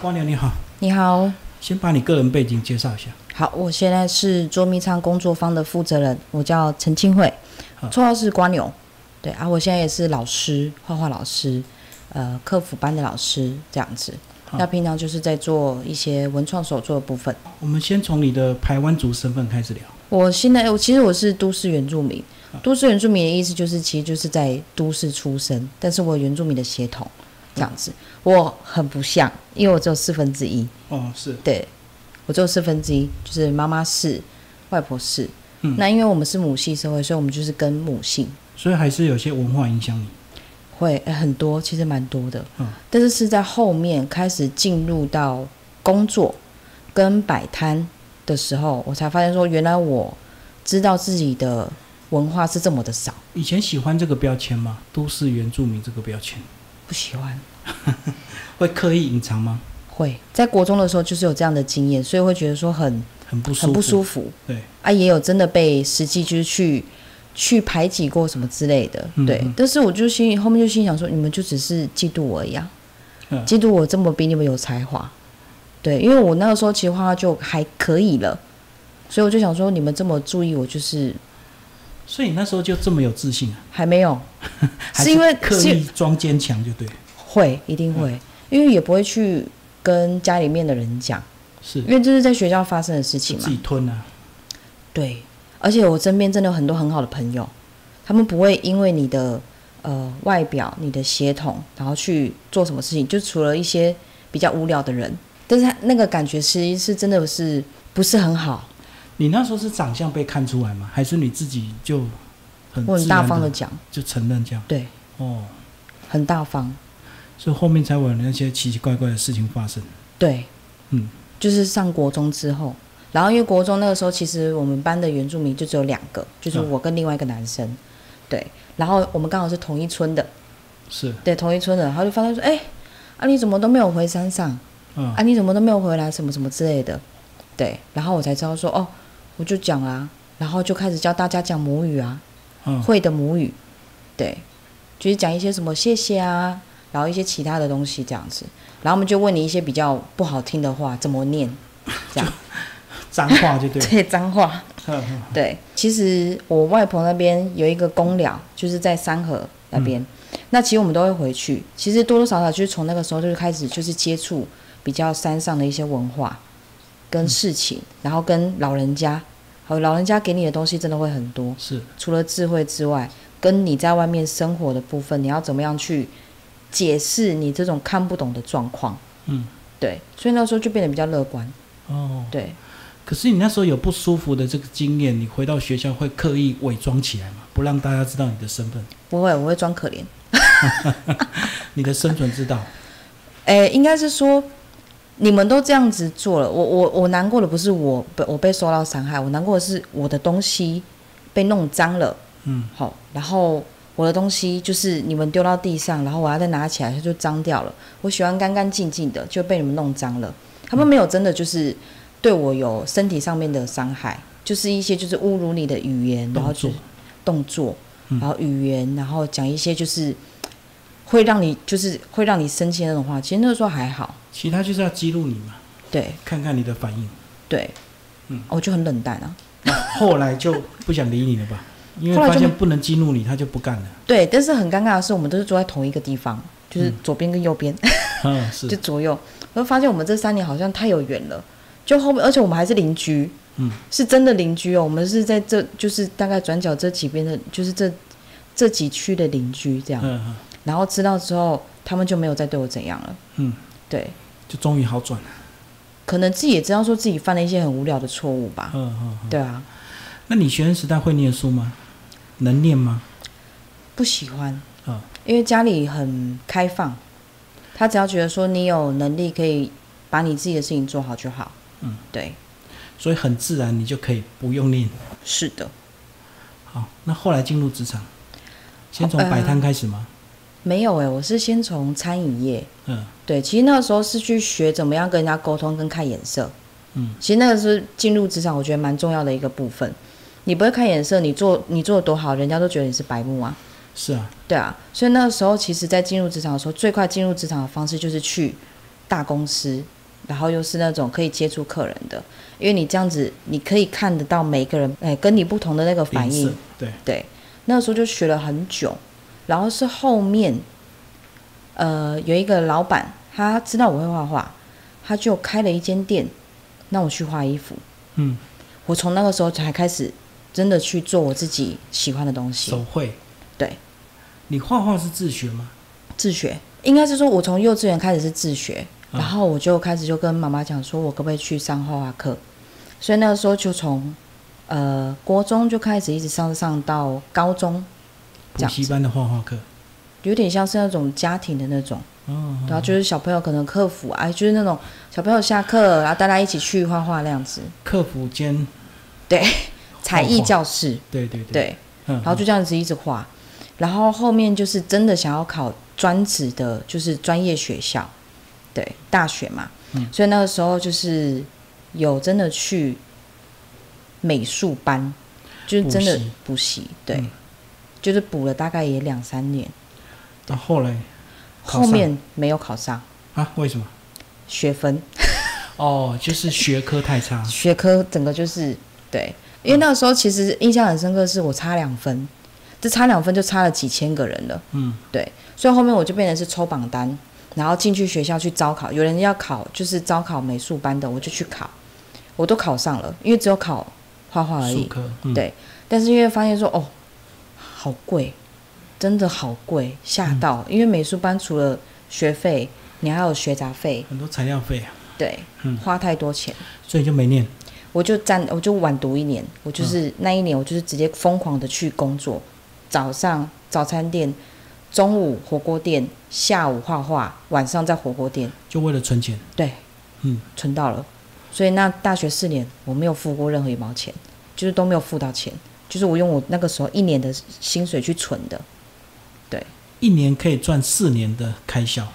光良你好，你好，先把你个人背景介绍一下。好，我现在是捉迷藏工作坊的负责人，我叫陈清慧，绰号是瓜牛。对啊，我现在也是老师，画画老师，呃，客服班的老师这样子。那平常就是在做一些文创手作的部分。我们先从你的台湾族身份开始聊。我现在我其实我是都市原住民，都市原住民的意思就是其实就是在都市出生，但是我原住民的血统这样子，我很不像，因为我只有四分之一。哦，是对，我只有四分之一，就是妈妈是，外婆是。嗯，那因为我们是母系社会，所以我们就是跟母性，所以还是有些文化影响你。会很多，其实蛮多的。嗯，但是是在后面开始进入到工作跟摆摊的时候，我才发现说，原来我知道自己的文化是这么的少。以前喜欢这个标签吗？都市原住民这个标签？不喜欢。会刻意隐藏吗？会在国中的时候就是有这样的经验，所以会觉得说很很不很不舒服。对啊，也有真的被实际就是去。去排挤过什么之类的，对，但是我就心里后面就心想说，你们就只是嫉妒我一样，嫉妒我这么比你们有才华，对，因为我那个时候其实画画就还可以了，所以我就想说，你们这么注意我，就是，所以你那时候就这么有自信啊？还没有，是因为刻意装坚强就对，会一定会，因为也不会去跟家里面的人讲，是因为这是在学校发生的事情嘛，自己吞啊，对。而且我身边真的有很多很好的朋友，他们不会因为你的呃外表、你的血统，然后去做什么事情。就除了一些比较无聊的人，但是他那个感觉其实是真的是不是很好。你那时候是长相被看出来吗？还是你自己就很我很大方的讲，就承认这样？对，哦，很大方，所以后面才有那些奇奇怪怪的事情发生。对，嗯，就是上国中之后。然后因为国中那个时候，其实我们班的原住民就只有两个，就是我跟另外一个男生，对。然后我们刚好是同一村的，是对同一村的。然后就发现说，哎，啊你怎么都没有回山上？嗯，啊你怎么都没有回来？什么什么之类的，对。然后我才知道说，哦，我就讲啊，然后就开始教大家讲母语啊，会的母语，对，就是讲一些什么谢谢啊，然后一些其他的东西这样子。然后我们就问你一些比较不好听的话怎么念，这样。脏话就对，对脏话，对。其实我外婆那边有一个公寮，就是在三河那边。那其实我们都会回去。其实多多少少就是从那个时候就开始，就是接触比较山上的一些文化跟事情，然后跟老人家，还有老人家给你的东西真的会很多。是，除了智慧之外，跟你在外面生活的部分，你要怎么样去解释你这种看不懂的状况？嗯，对。所以那时候就变得比较乐观。哦，对。可是你那时候有不舒服的这个经验，你回到学校会刻意伪装起来吗？不让大家知道你的身份？不会，我会装可怜。你的生存之道？哎，应该是说你们都这样子做了，我我我难过的不是我被我被受到伤害，我难过的是我的东西被弄脏了。嗯，好，然后我的东西就是你们丢到地上，然后我要再拿起来，它就脏掉了。我喜欢干干净净的，就被你们弄脏了。他们没有真的就是。对我有身体上面的伤害，就是一些就是侮辱你的语言，然后就动作，然后语言，然后讲一些就是会让你就是会让你生气那种话。其实那个时候还好，其他就是要激怒你嘛，对，看看你的反应，对，嗯，我就很冷淡啊。后来就不想理你了吧？因为发现不能激怒你，他就不干了。对，但是很尴尬的是，我们都是坐在同一个地方，就是左边跟右边，嗯，是，就左右。我就发现我们这三年好像太有缘了。就后面，而且我们还是邻居，嗯，是真的邻居哦。我们是在这，就是大概转角这几边的，就是这这几区的邻居这样。嗯嗯。然后知道之后，他们就没有再对我怎样了。嗯，对。就终于好转了。可能自己也知道说自己犯了一些很无聊的错误吧。嗯嗯。对啊。那你学生时代会念书吗？能念吗？不喜欢。嗯。因为家里很开放，他只要觉得说你有能力可以把你自己的事情做好就好。嗯，对，所以很自然，你就可以不用念。是的。好，那后来进入职场，先从摆摊开始吗？没有哎，我是先从餐饮业。嗯，对，其实那个时候是去学怎么样跟人家沟通跟看眼色。嗯，其实那个是进入职场，我觉得蛮重要的一个部分。你不会看眼色，你做你做的多好，人家都觉得你是白目啊。是啊。对啊，所以那个时候，其实在进入职场的时候，最快进入职场的方式就是去大公司，然后又是那种可以接触客人的，因为你这样子，你可以看得到每个人，哎，跟你不同的那个反应，对，对，那个时候就学了很久，然后是后面，呃，有一个老板，他知道我会画画，他就开了一间店，让我去画衣服。嗯，我从那个时候才开始真的去做我自己喜欢的东西，手绘。对，你画画是自学吗？自学。应该是说，我从幼稚园开始是自学，嗯然后我就开始就跟妈妈讲说，我可不可以去上画画课？所以那个时候就从呃国中就开始一直上上到高中，这补习班的画画课。有点像是那种家庭的那种。哦，然后就是小朋友可能客服哎，就是那种小朋友下课，然后大家一起去画画那样子，客服兼对才艺教室，对对对，对，嗯，然后就这样子一直画，然后后面就是真的想要考专职的，就是专业学校，对，大学嘛，嗯。所以那个时候就是有真的去美术班，就是真的补习。补习，对，嗯就是补了大概也两三年，那后来后面没有考上。啊？为什么？学分。哦，就是学科太差。学科整个就是对，因为那个时候其实印象很深刻，是我差两分，这差两分就差了几千个人了，嗯，对，所以后面我就变成是抽榜单，然后进去学校去招考，有人要考就是招考美术班的，我就去考，我都考上了，因为只有考画画而已，嗯，对。但是因为发现说哦，好贵，真的好贵，吓到，因为美术班除了学费，你还有学杂费，很多材料费啊，对，嗯。花太多钱。所以就没念。我就站，我就晚读一年，我就是、嗯。那一年，我就是直接疯狂的去工作，早上早餐店，中午火锅店，下午画画，晚上在火锅店，就为了存钱。对，嗯，存到了。所以那大学四年我没有付过任何一毛钱，就是都没有付到钱，就是我用我那个时候一年的薪水去存的。对一年可以赚四年的开销。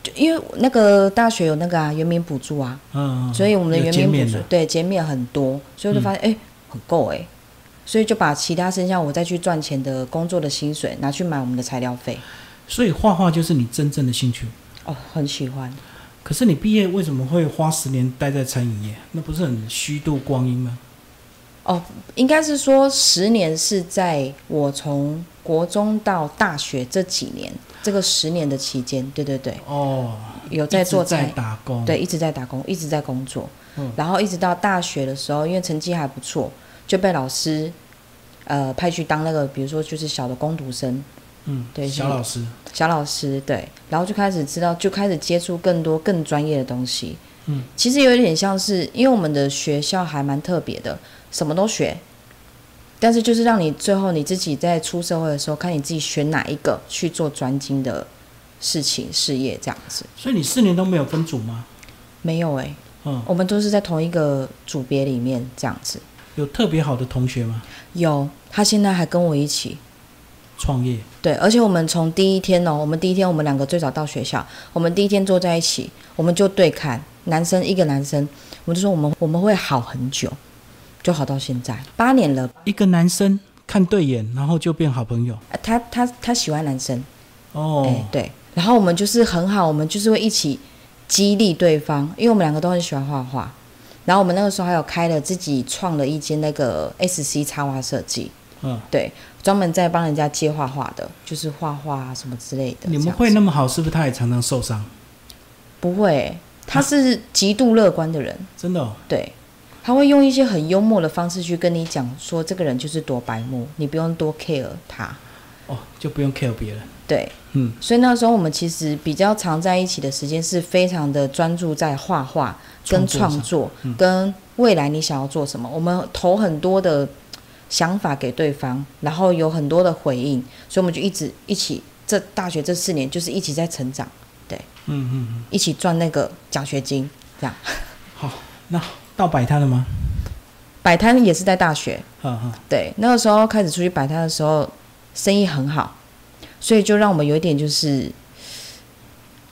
就因为那个大学有那个啊原民补助啊，嗯，所以我们的有原民补助。对减免很多，所以我就发现哎、诶很够哎、所以就把其他剩下我再去赚钱的工作的薪水拿去买我们的材料费。所以画画就是你真正的兴趣。哦，很喜欢。可是你毕业为什么会花十年待在餐饮业？那不是很虚度光阴吗？哦，应该是说十年是在我从国中到大学这几年，这个十年的期间，对对对，哦，有在做在，打工。对，，一直在打工，一直在工作。嗯然后一直到大学的时候，因为成绩还不错，就被老师呃派去当那个，比如说就是小的工读生，嗯，对小老师，小老师，对，然后就开始知道，就开始接触更多更专业的东西。嗯，其实有点像是，因为我们的学校还蛮特别的，什么都学，但是就是让你最后你自己在出社会的时候，看你自己选哪一个去做专精的事情事业这样子。所以你四年都没有分组吗？没有诶、嗯，我们都是在同一个组别里面这样子。有特别好的同学吗？有，他现在还跟我一起，创业，对，而且我们从第一天哦，我们第一天我们两个最早到学校，我们第一天坐在一起，我们就对看，男生一个男生，我们就说我们我们会好很久，就好到现在。八年了。一个男生看对眼，然后就变好朋友。啊他他他喜欢男生，哎、哦，对，然后我们就是很好，我们就是会一起激励对方，因为我们两个都很喜欢画画。然后我们那个时候还有开了自己创了一间那个 SC 插画设计，嗯，对，专门在帮人家接画画的，就是画画啊什么之类的。你们会那么好，是不是他也常常受伤？不会，他是极度乐观的人，真的、哦，对，他会用一些很幽默的方式去跟你讲说，这个人就是多白目，你不用多 care 他。哦，就不用 care 别人。对，嗯，所以那时候我们其实比较常在一起的时间是非常的专注在画画、跟创上作、嗯跟未来你想要做什么，我们投很多的想法给对方，然后有很多的回应，所以我们就一直一起，这大学这四年就是一起在成长，对嗯嗯嗯，一起赚那个奖学金，这样。好，那到摆摊了吗？摆摊也是在大学，嗯嗯，对，那个时候开始出去摆摊的时候，生意很好，所以就让我们有一点就是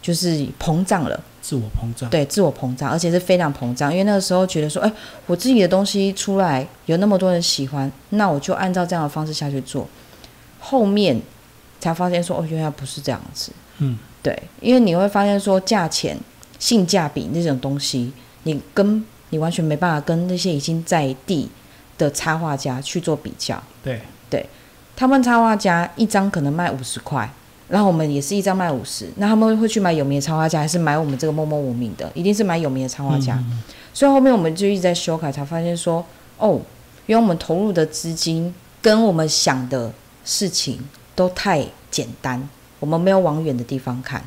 就是膨胀了，自我膨胀。对，自我膨胀，而且是非常膨胀。因为那个时候觉得说，哎，我自己的东西出来有那么多人喜欢，那我就按照这样的方式下去做。后面才发现说，哦，原来不是这样子。嗯，对，因为你会发现说，价钱性价比那种东西，你跟你完全没办法跟那些已经在地的插画家去做比较。对对他们插画家一张可能卖五十块，然后我们也是一张卖五十，那他们会去买有名的插画家，还是买我们这个默默无名的？一定是买有名的插画家。嗯所以后面我们就一直在修改，才发现说，哦，因为我们投入的资金跟我们想的事情都太简单，我们没有往远的地方看。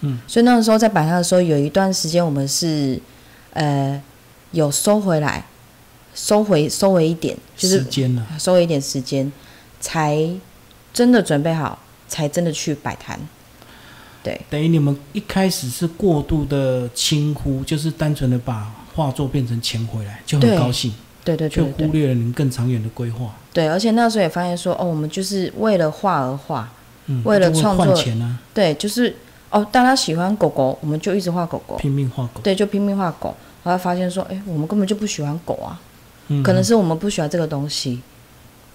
嗯，所以那个时候在摆摊的时候，有一段时间我们是，呃，有收回来，收回收回一点，就是时间呢、收回一点时间，才真的准备好，才真的去摆摊。对等于你们一开始是过度的轻忽，就是单纯的把画作变成钱回来，就很高兴，对对却对对忽略了你们更长远的规划。对，而且那时候也发现说，哦，我们就是为了画而画。嗯，为了创作换钱啊，对，就是哦，大家喜欢狗狗，我们就一直画狗狗，拼命画狗。对，就拼命画狗。后来发现说，哎，我们根本就不喜欢狗啊，嗯，可能是我们不喜欢这个东西，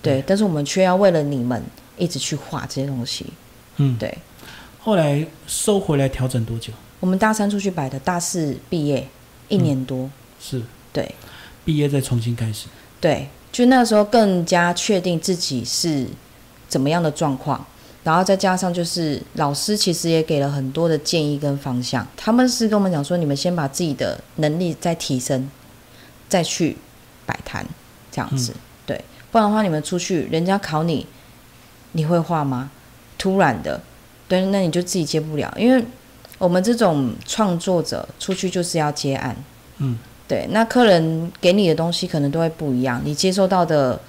对，但是我们却要为了你们一直去画这些东西，嗯，对。后来收回来调整多久？我们大三出去摆的，大四毕业一年多，是对毕业再重新开始。对，就那时候更加确定自己是怎么样的状况。然后再加上就是老师其实也给了很多的建议跟方向，他们是跟我们讲说，你们先把自己的能力再提升，再去摆摊这样子，对，不然的话你们出去人家考你，你会画吗？突然的，对，那你就自己接不了，因为我们这种创作者出去就是要接案，嗯，对，那客人给你的东西可能都会不一样，你接受到的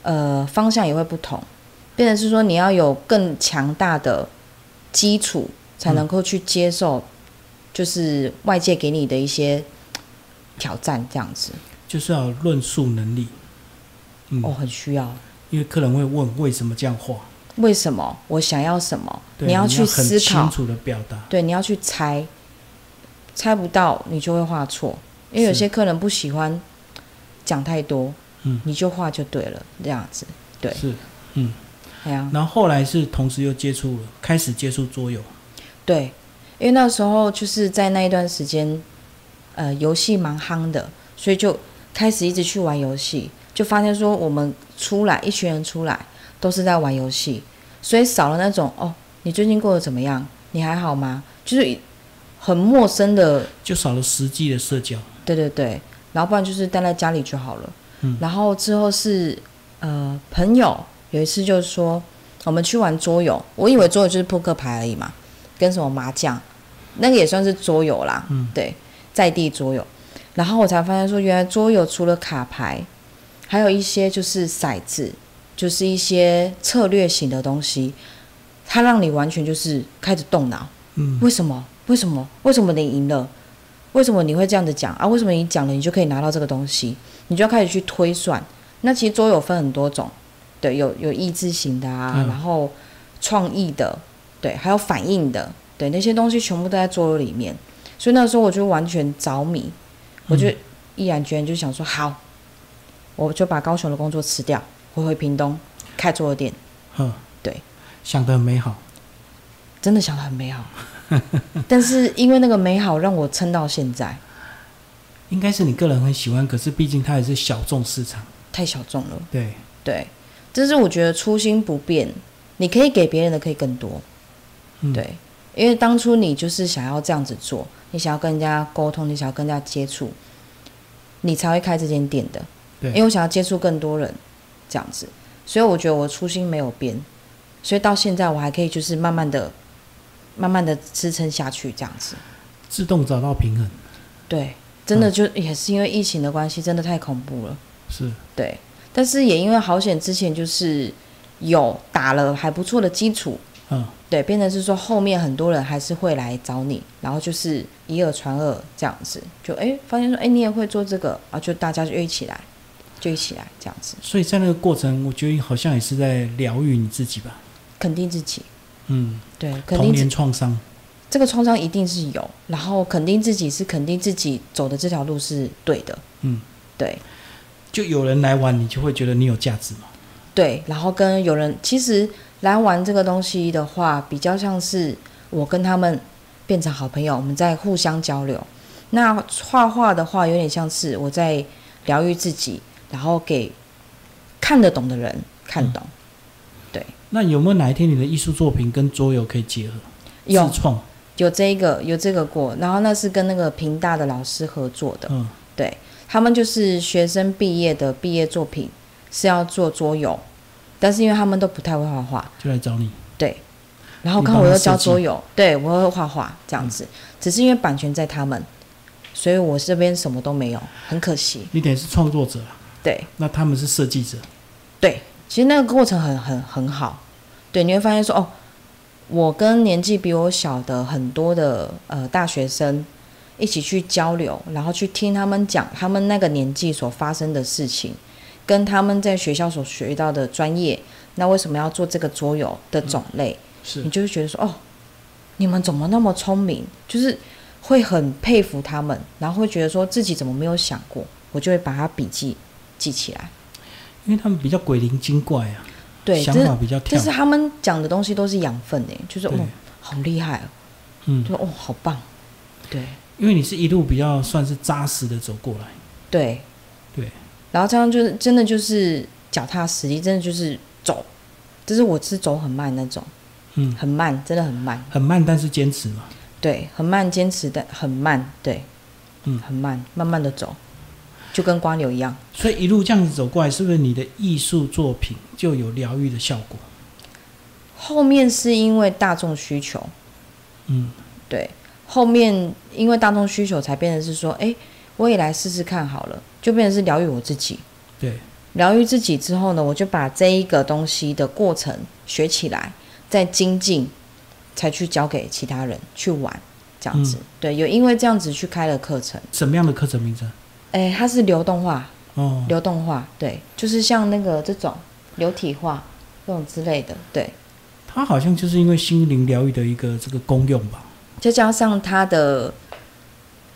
呃方向也会不同。变成是说你要有更强大的基础，才能够去接受，就是外界给你的一些挑战，这样子。就是要论述能力。嗯，哦，很需要。因为客人会问为什么这样画，为什么？我想要什么？你要去很思考，清楚的表达。对，你要去猜，猜不到你就会画错，因为有些客人不喜欢讲太多，嗯，你就画就对了，这样子。对，是，嗯。然后后来是同时又接触了，开始接触桌游。对，因为那时候就是在那一段时间，呃，游戏蛮夯的，所以就开始一直去玩游戏，就发现说我们出来一群人出来都是在玩游戏，所以少了那种哦，你最近过得怎么样？你还好吗？就是很陌生的，就少了实际的社交。对对对，然后不然就是待在家里就好了。嗯然后之后是呃朋友有一次就是说我们去玩桌游，我以为桌游就是扑克牌而已嘛，跟什么麻将，那个也算是桌游啦，嗯对，在地桌游。然后我才发现说，原来桌游除了卡牌，还有一些就是骰子，就是一些策略型的东西，它让你完全就是开始动脑。嗯，为什么？为什么？为什么你赢了？为什么你会这样子讲啊？为什么你讲了你就可以拿到这个东西？你就要开始去推算。那其实桌游分很多种，对，有有益智型的啊，嗯然后创意的，对，还有反应的，对，那些东西全部都在桌游里面。所以那时候我就完全着迷，我就嗯毅然决然就想说，好，我就把高雄的工作辞掉，回回屏东开桌游店。嗯，对，想得很美好。真的想得很美好，但是因为那个美好让我撑到现在，应该是你个人很喜欢，可是毕竟它也是小众市场。太小众了。对，对，这是我觉得初心不变，你可以给别人的可以更多。嗯，对，因为当初你就是想要这样子做，你想要跟人家沟通，你想要跟人家接触，你才会开这间店的。对因为我想要接触更多人，这样子，所以我觉得我初心没有变，所以到现在我还可以就是慢慢的、慢慢的支撑下去，这样子。自动找到平衡。对，真的嗯就也是因为疫情的关系，真的太恐怖了。是，对，但是也因为好险之前就是有打了还不错的基础，嗯，对，变成是说后面很多人还是会来找你，然后就是以耳传耳这样子，就哎发现说哎你也会做这个啊，就大家就一起来，就一起来这样子，所以在那个过程，我觉得好像也是在疗愈你自己吧。肯定自己，嗯，对，肯童年定创伤。这个创伤一定是有，然后肯定自己是肯定自己走的这条路是对的，嗯，对就有人来玩，你就会觉得你有价值嘛。对，然后跟有人其实来玩这个东西的话，比较像是我跟他们变成好朋友，我们在互相交流。那画画的话，有点像是我在疗愈自己，然后给看得懂的人看懂。对，那有没有哪一天你的艺术作品跟桌游可以结合？有。创，有这一个有这个过，然后那是跟那个平大的老师合作的，嗯，对。他们就是学生毕业的毕业作品是要做桌游，但是因为他们都不太会画画，就来找你。对，然后刚好我又教桌游，对我会画画这样子，只是因为版权在他们，所以我这边什么都没有，很可惜。你等于是创作者啊，对那他们是设计者。对，其实那个过程很很很好，对，你会发现说哦，我跟年纪比我小的很多的呃大学生一起去交流，然后去听他们讲他们那个年纪所发生的事情，跟他们在学校所学到的专业，那为什么要做这个桌游的种类？是你就会觉得说，哦，你们怎么那么聪明？就是会很佩服他们，然后会觉得说自己怎么没有想过，我就会把它笔记记起来。因为他们比较鬼灵精怪啊，对，想法比较跳。但。是他们讲的东西都是养分诶，就是哦，好厉害哦，嗯，就哦，好棒，对。因为你是一路比较算是扎实的走过来。对。对，然后这样就是真的就是脚踏实地，真的就是走，就是我是走很慢那种，嗯，很慢，真的很慢，很慢，但是坚持嘛。对，很慢，坚持的很慢，对，嗯。很慢，慢慢的走，就跟瓜牛一样。所以一路这样子走过来，是不是你的艺术作品就有疗愈的效果？后面是因为大众需求，嗯，对，后面因为大众需求才变成是说，哎，我也来试试看好了，就变成是疗愈我自己。对，疗愈自己之后呢，我就把这一个东西的过程学起来，再精进，才去教给其他人去玩，这样子。嗯对，有因为这样子去开了课程，什么样的课程名称？哎，它是流动化，哦，流动化，对，就是像那个这种流体化这种之类的，对。它好像就是因为心灵疗愈的一个这个功用吧。再加上它的，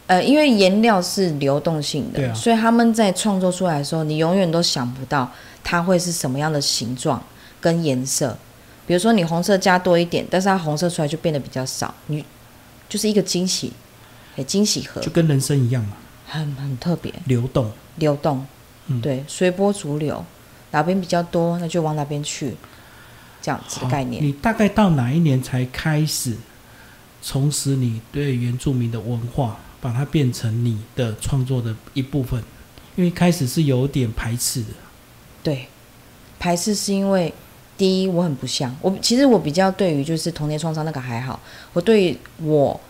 呃，因为颜料是流动性的，所以他们在创作出来的时候，你永远都想不到它会是什么样的形状跟颜色。比如说你红色加多一点，但是它红色出来就变得比较少，你就是一个惊喜，哎，惊喜盒就，跟人生一样嘛，很很特别，流动。流动，嗯对，随波逐流，哪边比较多，那就往哪边去，这样子的概念。你大概到哪一年才开始重拾你对原住民的文化，把它变成你的创作的一部分？因为开始是有点排斥的。对，排斥是因为第一我很不像我，其实我比较对于就是童年创伤那个还好，我对于我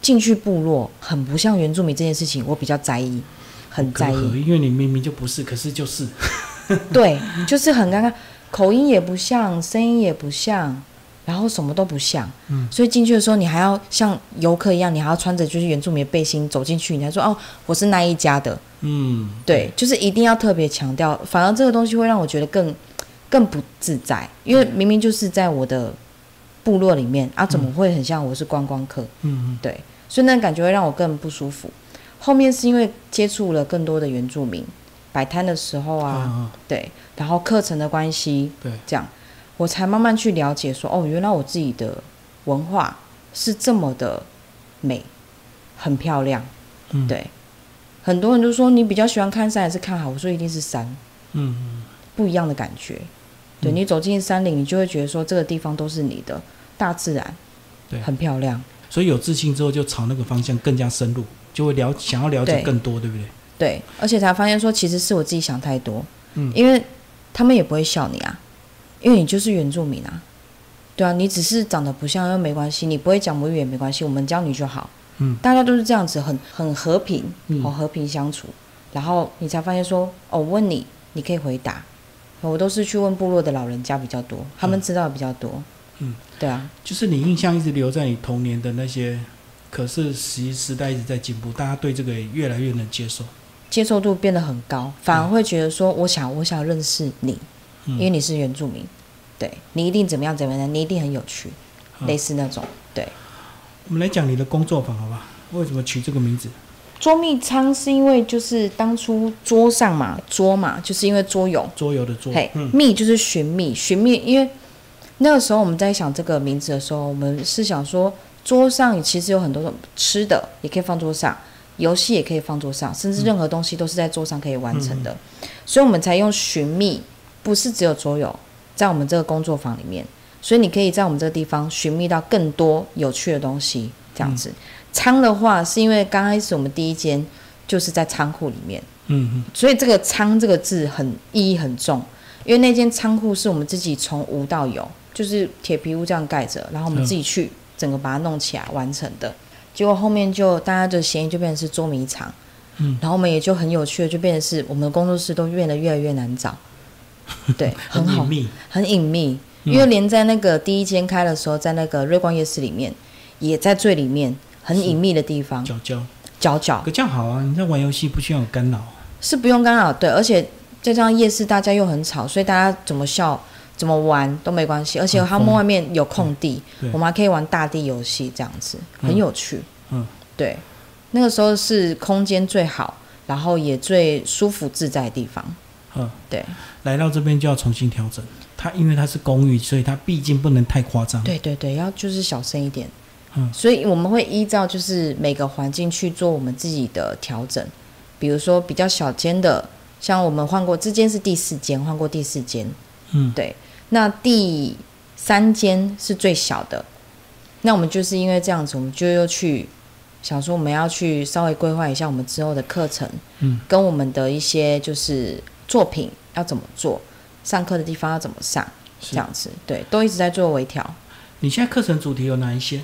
进去部落很不像原住民这件事情，我比较在意，很在意。因为你明明就不是，可是就是。对，就是很尴尬，口音也不像，声音也不像。然后什么都不像，嗯所以进去的时候，你还要像游客一样，你还要穿着就是原住民的背心走进去，你还说哦，我是那一家的，嗯，对，就是一定要特别强调，反而这个东西会让我觉得更更不自在，因为明明就是在我的部落里面啊，怎么会很像我是观光客？嗯嗯对，所以那感觉会让我更不舒服。后面是因为接触了更多的原住民，摆摊的时候啊，啊，对，然后课程的关系，对，这样我才慢慢去了解说，哦，原来我自己的文化是这么的美，很漂亮。嗯，对，很多人都说你比较喜欢看山还是看海，我说一定是山，嗯嗯，不一样的感觉。对、嗯你走进山林，你就会觉得说这个地方都是你的大自然，对很漂亮。所以有自信之后，就朝那个方向更加深入，就会了想要了解更多，对不对？对，而且才发现说其实是我自己想太多，嗯因为他们也不会笑你啊，因为你就是原住民啊，对啊，你只是长得不像又没关系，你不会讲母语也没关系，我们教你就好。嗯，大家都是这样子，很很和平，嗯好和平相处。然后你才发现说，哦，问你，你可以回答。我都是去问部落的老人家比较多，他们知道的比较多。嗯，对啊，就是你印象一直留在你童年的那些，可是时时代一直在进步，大家对这个也越来越能接受。接受度变得很高，反而会觉得说，我想我想认识你，因为嗯，你是原住民，对你一定怎么样怎么样，你一定很有趣，好类似那种。对，我们来讲你的工作坊，好吧？为什么取这个名字？捉蜜仓是因为就是当初桌上嘛，桌嘛，就是因为桌游，桌游的桌，嘿，嗯蜜就是寻觅，寻觅，因为那个时候我们在想这个名字的时候，我们是想说桌上其实有很多种吃的，也可以放桌上，游戏也可以放桌上，甚至任何东西都是在桌上可以完成的。所以我们才用寻觅，不是只有桌游，在我们这个工作坊里面，所以你可以在我们这个地方寻觅到更多有趣的东西。这样子，仓的话是因为刚开始我们第一间就是在仓库里面，嗯嗯，所以这个“仓”这个字很意义很重，因为那间仓库是我们自己从无到有，就是铁皮屋这样盖着，然后我们自己去整个把它弄起来完成的。结果后面就大家的嫌疑就变成是捉迷藏，嗯，然后我们也就很有趣的就变成是我们的工作室都变得越来越难找，对，很好隐，秘，很隐秘，因为连在那个第一间开的时候，在那个瑞光夜市里面，也在最里面很隐秘的地方，角角，角角。可这样好啊！你在玩游戏不需要有干扰，是不用干扰，对，而且再加上夜市大家又很吵，所以大家怎么笑、怎么玩都没关系，而且他们外面有空地，对我们还可以玩大地游戏，这样子很有趣。嗯，对，那个时候是空间最好，然后也最舒服自在的地方。嗯，对，来到这边就要重新调整。它因为它是公寓，所以它毕竟不能太夸张。，对对对，要就是小声一点。嗯所以我们会依照就是每个环境去做我们自己的调整，比如说比较小间的，像我们换过，这间是第四间，换过第四间，嗯，对，那第三间是最小的，那我们就是因为这样子，我们就又去想说我们要去稍微规划一下我们之后的课程，嗯，跟我们的一些就是作品要怎么做，上课的地方要怎么上，是。这样子，对，都一直在做微调。你现在课程主题有哪一些？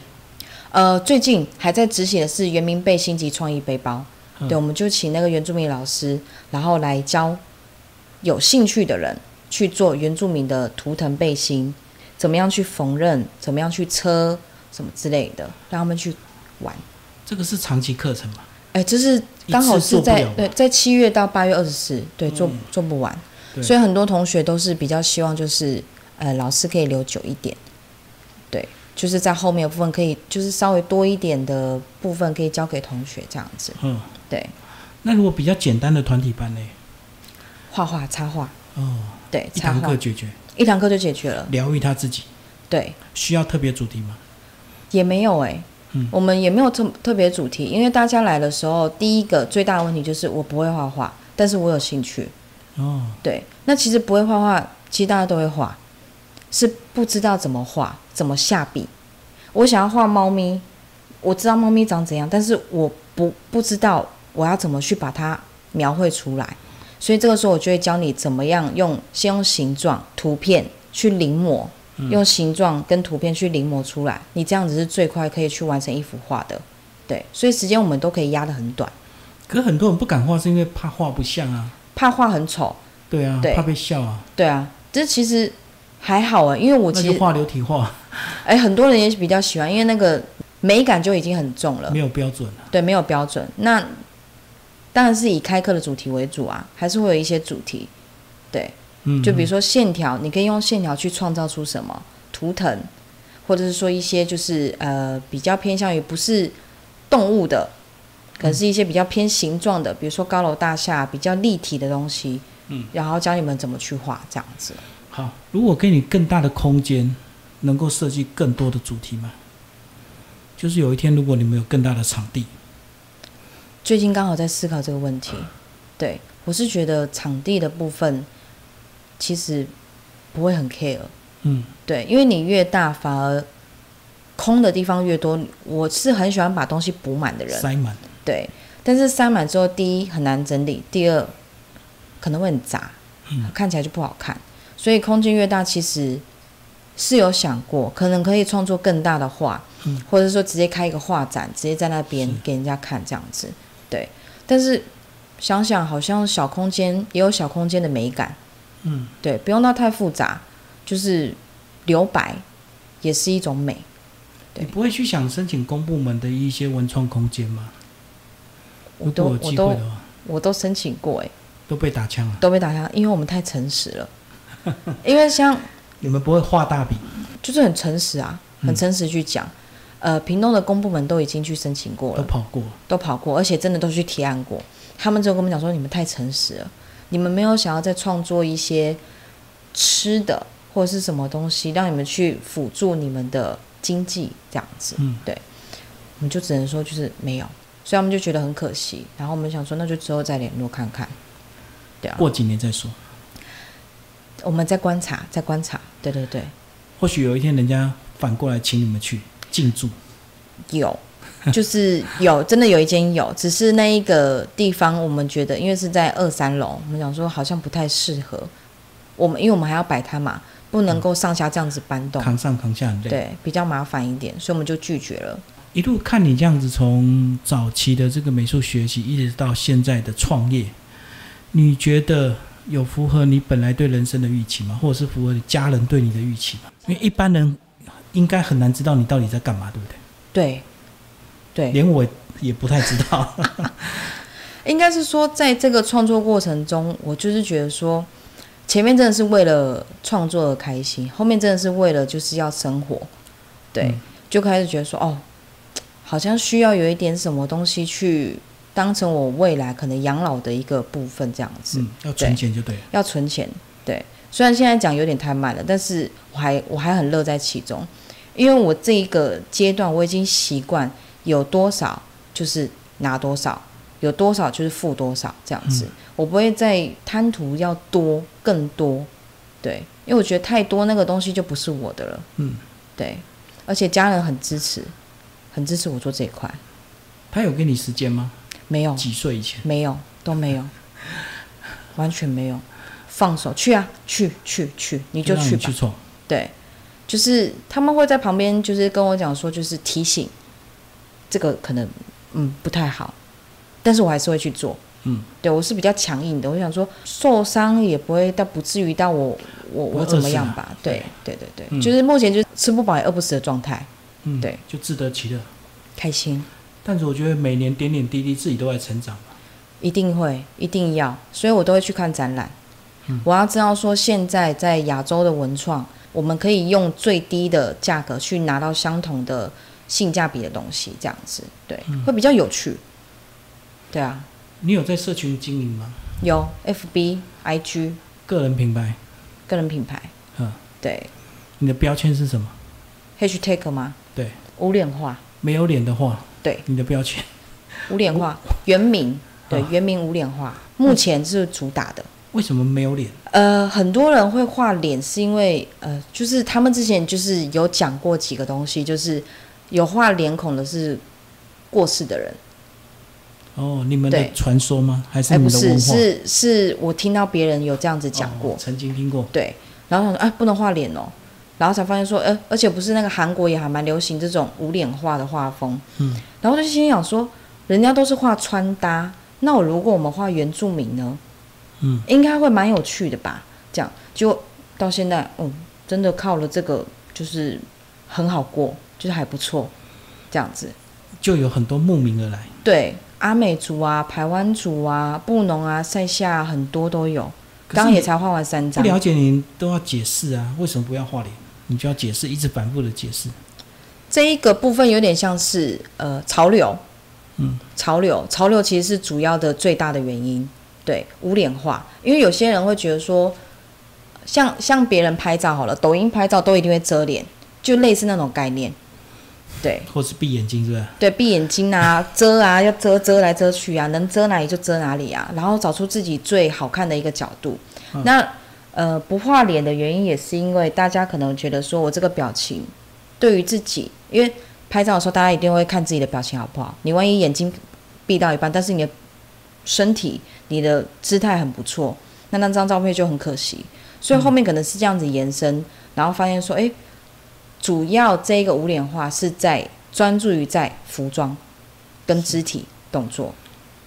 呃，最近还在执行的是原民背心及创意背包，嗯。对，我们就请那个原住民老师，然后来教有兴趣的人去做原住民的图腾背心，怎么样去缝纫，怎么样去车，什么之类的，让他们去玩。这个是长期课程吗？哎，这是刚好是在对，在七月到八月二十四，对，做嗯。做不完，所以很多同学都是比较希望就是呃老师可以留久一点，对，就是在后面的部分可以就是稍微多一点的部分可以交给同学这样子，嗯，对，那如果比较简单的团体班呢？画画插画，哦，对，一堂课，解决，一堂课就解决了，疗愈他自己，对，需要特别主题吗？也没有哎、嗯。我们也没有特特别主题，因为大家来的时候，第一个最大的问题就是我不会画画，但是我有兴趣，哦，对，那其实不会画画，其实大家都会画，是不知道怎么画，怎么下笔。我想要画猫咪，我知道猫咪长怎样，但是我不不知道我要怎么去把它描绘出来。所以这个时候我就会教你怎么样用，先用形状、图片去临摹，用形状跟图片去临摹出来。你这样子是最快可以去完成一幅画的。对，所以时间我们都可以压得很短，可是很多人不敢画，是因为怕画不像啊。怕画很丑。对啊，对怕被笑啊。对啊，这其实还好啊，因为我其实画流体画，哎，很多人也比较喜欢，因为那个美感就已经很重了没，有标准啊。对，没有标准。那当然是以开课的主题为主啊，还是会有一些主题，对，嗯，就比如说线条，你可以用线条去创造出什么图腾，或者是说一些就是呃比较偏向于不是动物的，可能是一些比较偏形状的，比如说高楼大厦比较立体的东西，嗯，然后教你们怎么去画这样子。好，如果给你更大的空间，能够设计更多的主题吗？就是有一天，如果你们有更大的场地，最近刚好在思考这个问题，对我是觉得场地的部分其实不会很 care，嗯，对，因为你越大反而空的地方越多。我是很喜欢把东西补满的人，塞满，对，但是塞满之后，第一很难整理，第二可能会很杂，嗯。看起来就不好看。所以空间越大，其实是有想过，可能可以创作更大的画，嗯。或者说直接开一个画展，直接在那边给人家看这样子。对，但是想想好像小空间也有小空间的美感，嗯，对，不用到太复杂，就是留白也是一种美。你不会去想申请公部门的一些文创空间吗？我都我都我都申请过、欸，都被打枪了。都被打枪，因为我们太诚实了。因为像你们不会画大饼，就是很诚实啊，嗯很诚实去讲。呃，屏东的公部门都已经去申请过了，都跑过，都跑过，而且真的都去提案过。他们就跟我们讲说，你们太诚实了，你们没有想要再创作一些吃的或者是什么东西，让你们去辅助你们的经济这样子。嗯，对我们就只能说就是没有，所以他们就觉得很可惜。然后我们想说，那就之后再联络看看。对啊，过几年再说。我们在观察，在观察。对对对，或许有一天人家反过来请你们去进驻。有，就是有，真的有一间有，只是那一个地方我们觉得，因为是在二三楼，我们想说好像不太适合。我们因为我们还要摆摊嘛，不能够上下这样子搬动，扛上扛下很累，对，比较麻烦一点，所以我们就拒绝了。一路看你这样子，从早期的这个美术学习，一直到现在的创业，你觉得有符合你本来对人生的预期吗？或者是符合你家人对你的预期吗？因为一般人应该很难知道你到底在干嘛，对不对？对，对，连我也不太知道。应该是说，在这个创作过程中，我就是觉得说。前面真的是为了创作而开心，后面真的是为了就是要生活，对，就开始觉得说哦，好像需要有一点什么东西去当成我未来可能养老的一个部分这样子。嗯，要存钱就对。要存钱，对。虽然现在讲有点太慢了，但是我还我还很乐在其中，因为我这一个阶段我已经习惯有多少就是拿多少。有多少就是付多少这样子，我不会再贪图要多更多，对，因为我觉得太多那个东西就不是我的了。嗯，对，而且家人很支持，很支持我做这一块。他有给你时间吗？没有。几岁以前？没有，都没有，完全没有。放手去啊，去去去，你就去吧。对，就是他们会在旁边，就是跟我讲说，就是提醒，这个可能嗯不太好。但是我还是会去做，嗯，对我是比较强硬的。我想说，受伤也不会到不至于到我我我怎么样吧？对对。对对，就是目前就是吃不饱也饿不死的状态，嗯，对，就自得其乐，开心。但是我觉得每年点点滴滴自己都在成长。一定会一定要，所以我都会去看展览。我要知道说现在在亚洲的文创，我们可以用最低的价格去拿到相同的性价比的东西，这样子对，会比较有趣。对啊，你有在社群经营吗？有，FB、IG，个人品牌，个人品牌，嗯，对。你的标签是什么？Hashtag 吗？对，无脸化。没有脸的话，对，你的标签。无脸化，原名，对，原名无脸化，目前是主打的。为什么没有脸？呃，很多人会画脸，是因为呃，就是他们之前就是有讲过几个东西，就是有画脸孔的是过世的人。哦，你们的传说吗？还是你的文化？是是，我听到别人有这样子讲过，曾经听过。对，然后想说：“哎，不能画脸哦。”然后才发现说：“呃，而且不是那个韩国也还蛮流行这种无脸画的画风。”嗯，然后就心想说：“人家都是画穿搭，那我如果我们画原住民呢？嗯，应该会蛮有趣的吧？这样就到现在，嗯，真的靠了这个，就是很好过，就是还不错，这样子就有很多慕名而来。对。阿美族啊，台湾族啊，布农啊，塞夏很多都有。刚刚也才画完三张。不了解你都要解释啊，为什么不要画脸？你就要解释，一直反复的解释。这一个部分有点像是呃潮流，嗯，潮流，潮流其实是主要的最大的原因。对，无脸化，因为有些人会觉得说，像像别人拍照好了，抖音拍照都一定会遮脸，就类似那种概念。对，或是闭眼睛，是吧？对，闭眼睛啊，遮啊，要遮遮来遮去啊，能遮哪里就遮哪里啊，然后找出自己最好看的一个角度。那呃，不画脸的原因也是因为大家可能觉得说我这个表情对于自己，因为拍照的时候大家一定会看自己的表情好不好？你万一眼睛闭到一半，但是你的身体、你的姿态很不错，那那张照片就很可惜。所以后面可能是这样子延伸，然后发现说，哎。主要这个无脸化是在专注于在服装跟肢体动作，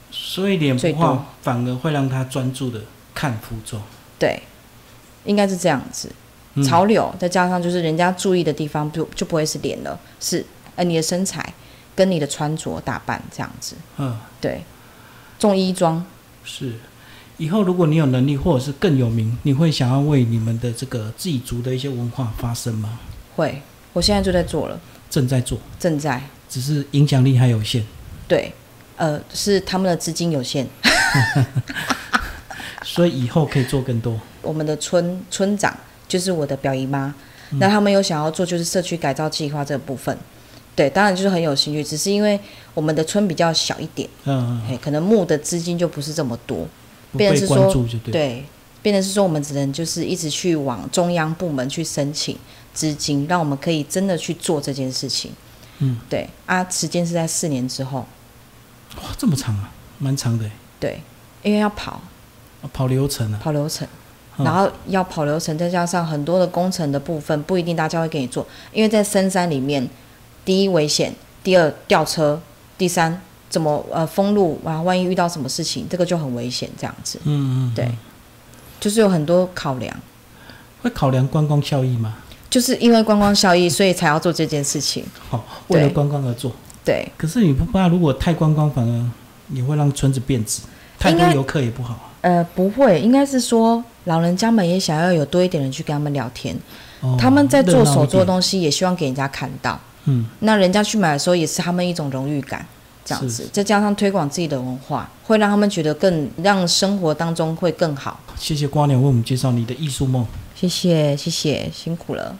所以脸不化反而会让他专注的看服装。对，应该是这样子。潮流再加上就是人家注意的地方，就就不会是脸了，是呃你的身材跟你的穿着打扮这样子。嗯，对，重衣装是。以后如果你有能力或者是更有名，你会想要为你们的这个自己族的一些文化发声吗？会，我现在就在做了，正在做，正在，只是影响力还有限。对，呃，是他们的资金有限，所以以后可以做更多。我们的村村长就是我的表姨妈，那他们有想要做就是社区改造计划这部分，对，当然就是很有兴趣，只是因为我们的村比较小一点，嗯，嘿，可能募的资金就不是这么多，变成是说对。变成是说我们只能就是一直去往中央部门去申请资金，让我们可以真的去做这件事情。嗯，对啊，时间是在四年之后，哇，这么长啊，蛮长的，对，因为要跑。啊跑流程啊。跑流程，嗯。然后要跑流程，再加上很多的工程的部分，不一定大家会给你做，因为在深山里面，第一危险，第二吊车，第三怎么呃封路啊，万一遇到什么事情，这个就很危险，这样子，嗯嗯，对，就是有很多考量。会考量观光效益吗？就是因为观光效益，所以才要做这件事情。好，为了观光而做。对，可是你不怕，如果太观光，反而也会让村子变质，太多游客也不好啊。呃，不会，应该是说老人家们也想要有多一点人去跟他们聊天，哦他们在做手做的。东西，也希望给人家看到。嗯，那人家去买的时候，也是他们一种荣誉感，这样子，再加上推广自己的文化，会让他们觉得更让生活当中会更好。谢谢瓜娘为我们介绍你的艺术梦。谢谢，谢谢，辛苦了。